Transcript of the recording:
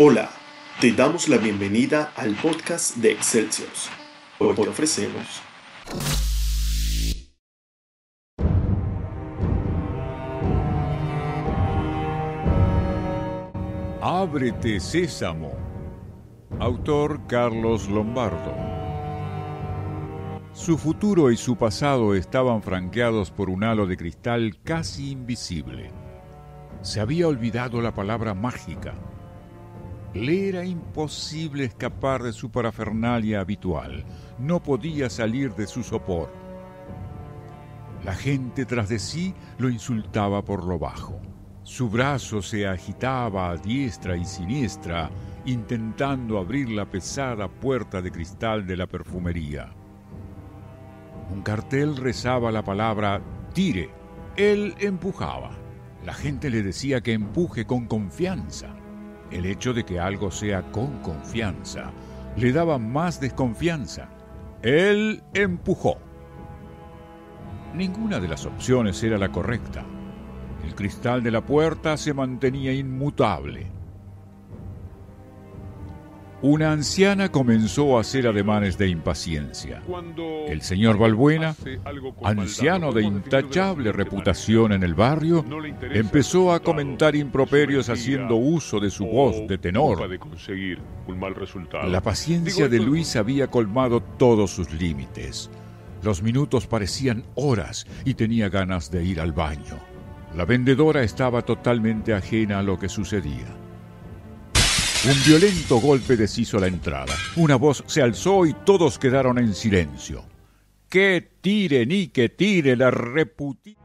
Hola, te damos la bienvenida al podcast de Excelsior. Hoy te ofrecemos Ábrete Sésamo. Autor Carlos Lombardo. Su futuro y su pasado estaban franqueados por un halo de cristal casi invisible. Se había olvidado la palabra mágica. Le era imposible escapar de su parafernalia habitual. No podía salir de su sopor. La gente tras de sí lo insultaba por lo bajo. Su brazo se agitaba a diestra y siniestra, intentando abrir la pesada puerta de cristal de la perfumería. Un cartel rezaba la palabra tire. Él empujaba. La gente le decía que empuje con confianza. El hecho de que algo sea con confianza le daba más desconfianza. Él empujó. Ninguna de las opciones era la correcta. El cristal de la puerta se mantenía inmutable. Una anciana comenzó a hacer ademanes de impaciencia. El señor Balbuena, anciano de intachable reputación en el barrio, empezó a comentar improperios haciendo uso de su voz de tenor. La paciencia de Luis había colmado todos sus límites. Los minutos parecían horas y tenía ganas de ir al baño. La vendedora estaba totalmente ajena a lo que sucedía. Un violento golpe deshizo la entrada. Una voz se alzó y todos quedaron en silencio. ¡Que tire ni que tire la reputita!